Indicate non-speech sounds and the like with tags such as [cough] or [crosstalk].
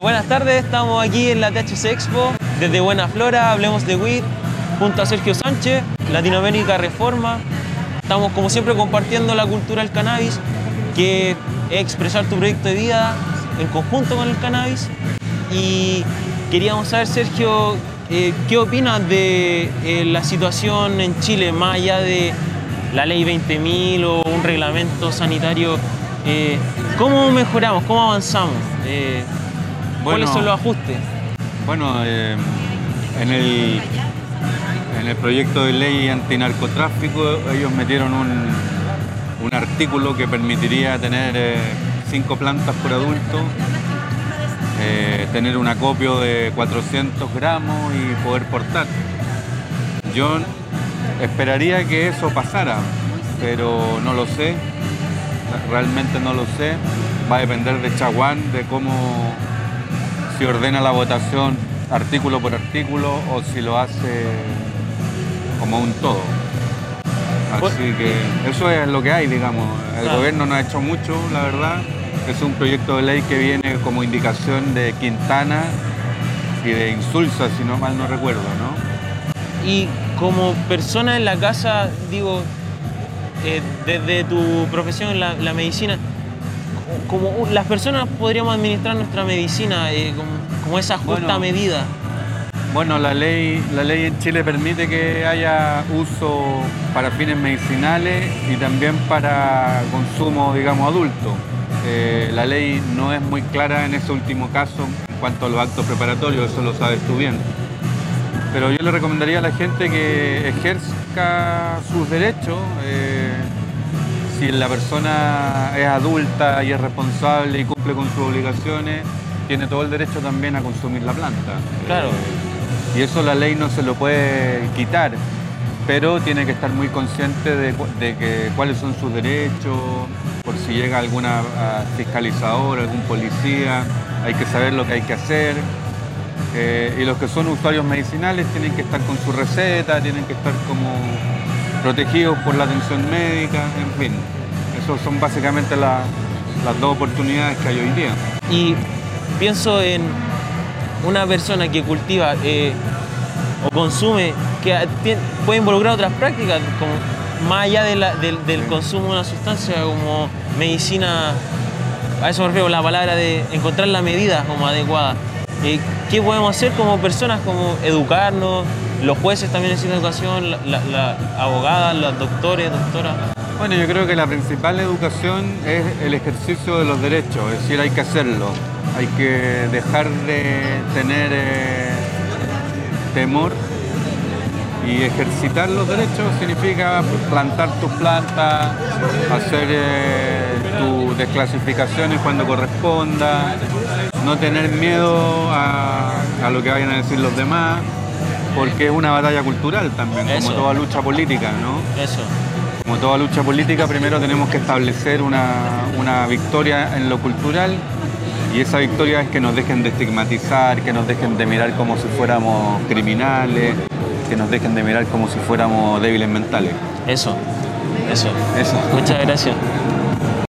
Buenas tardes, estamos aquí en la THC Expo, desde Buena Flora, hablemos de WIT, junto a Sergio Sánchez, Latinoamérica Reforma. Estamos como siempre compartiendo la cultura del cannabis, que es expresar tu proyecto de vida en conjunto con el cannabis. Y queríamos saber, Sergio, eh, ¿qué opinas de eh, la situación en Chile, más allá de la ley 20.000 o un reglamento sanitario? Eh, ¿Cómo mejoramos? ¿Cómo avanzamos? ¿Cuáles son los ajustes? Bueno, eh, en, el, en el proyecto de ley antinarcotráfico ellos metieron un, artículo que permitiría tener eh, cinco plantas por adulto, eh, tener un acopio de 400 gramos y poder portar. Yo esperaría que eso pasara, pero no lo sé, realmente no lo sé. Va a depender de Chaguán, de cómo si ordena la votación artículo por artículo o si lo hace como un todo. Así que eso es lo que hay, digamos. El gobierno no ha hecho mucho, la verdad. Es un proyecto de ley que viene como indicación de Quintana y de Insulsa, si no mal no recuerdo, ¿no? Y como persona en la casa, digo, eh, desde tu profesión en la medicina, como las personas podríamos administrar nuestra medicina eh, como, esa justa medida? Bueno, la ley, la ley en Chile permite que haya uso para fines medicinales y también para consumo, digamos, adulto. Eh, la ley no es muy clara en ese último caso en cuanto a los actos preparatorios, eso lo sabes tú bien. Pero yo le recomendaría a la gente que ejerza sus derechos. Eh, si la persona es adulta y es responsable y cumple con sus obligaciones, tiene todo el derecho también a consumir la planta. Claro. y eso la ley no se lo puede quitar, pero tiene que estar muy consciente de, que, cuáles son sus derechos, por si llega alguna ah, fiscalizador, algún policía, hay que saber lo que hay que hacer. Eh, y los que son usuarios medicinales tienen que estar con su receta, tienen que estar como protegidos por la atención médica, en fin. Esas son básicamente las dos oportunidades que hay hoy día. Y pienso en una persona que cultiva eh, o consume, que puede involucrar otras prácticas, como más allá del, consumo de una sustancia como medicina, a eso me refiero la palabra de encontrar la medida como adecuada. Eh, ¿Qué podemos hacer como personas, como educarnos, los jueces también necesitan educación, las la, abogadas, los doctores, doctoras. Bueno, yo creo que la principal educación es el ejercicio de los derechos, es decir, hay que hacerlo. Hay que dejar de tener eh, temor y ejercitar los derechos significa plantar tus plantas, hacer eh, tus desclasificaciones cuando corresponda, no tener miedo a lo que vayan a decir los demás porque es una batalla cultural también, como toda lucha política, ¿no? Eso. Como toda lucha política, primero tenemos que establecer una, victoria en lo cultural y esa victoria es que nos dejen de estigmatizar, que nos dejen de mirar como si fuéramos criminales, que nos dejen de mirar como si fuéramos débiles mentales. Eso, eso. Eso. Muchas gracias. [laughs]